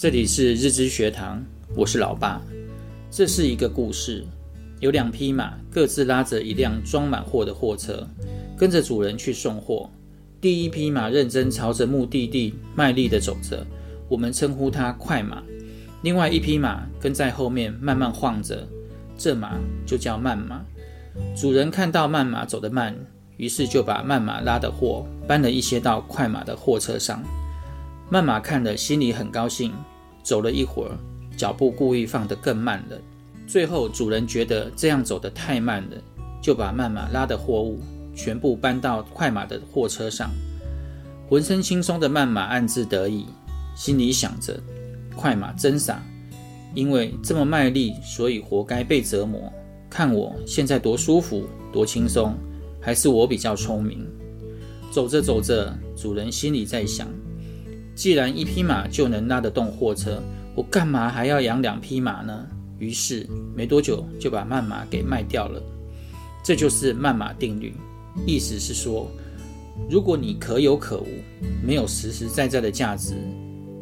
这里是日知学堂，我是老爸。这是一个故事，有两匹马各自拉着一辆装满货的货车，跟着主人去送货。第一匹马认真朝着目的地卖力地走着，我们称呼它快马。另外一匹马跟在后面慢慢晃着，这马就叫慢马。主人看到慢马走得慢，于是就把慢马拉的货搬了一些到快马的货车上。慢马看了，心里很高兴。走了一会儿，脚步故意放得更慢了。最后，主人觉得这样走得太慢了，就把慢马拉的货物全部搬到快马的货车上。浑身轻松的慢马暗自得意，心里想着：快马真傻，因为这么卖力，所以活该被折磨。看我现在多舒服，多轻松，还是我比较聪明。走着走着，主人心里在想。既然一匹马就能拉得动货车，我干嘛还要养两匹马呢？于是没多久就把慢马给卖掉了。这就是慢马定律，意思是说，如果你可有可无，没有实实在在的价值，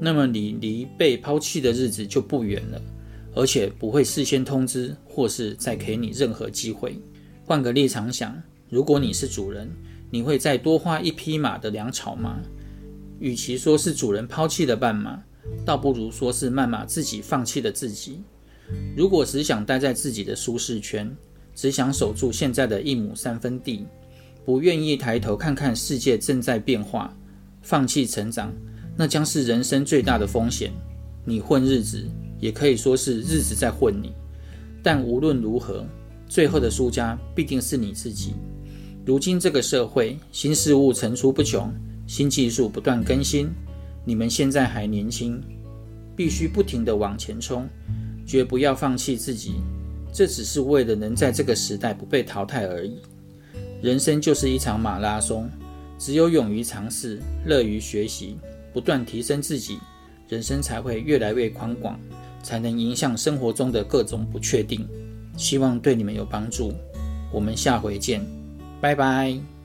那么你离被抛弃的日子就不远了，而且不会事先通知或是再给你任何机会。换个立场想，如果你是主人，你会再多花一匹马的粮草吗？与其说是主人抛弃了慢马，倒不如说是慢马自己放弃了自己。如果只想待在自己的舒适圈，只想守住现在的一亩三分地，不愿意抬头看看世界正在变化，放弃成长，那将是人生最大的风险。你混日子，也可以说是日子在混你。但无论如何，最后的输家必定是你自己。如今这个社会，新事物层出不穷。新技术不断更新，你们现在还年轻，必须不停地往前冲，绝不要放弃自己。这只是为了能在这个时代不被淘汰而已。人生就是一场马拉松，只有勇于尝试、乐于学习、不断提升自己，人生才会越来越宽广，才能迎向生活中的各种不确定。希望对你们有帮助。我们下回见，拜拜。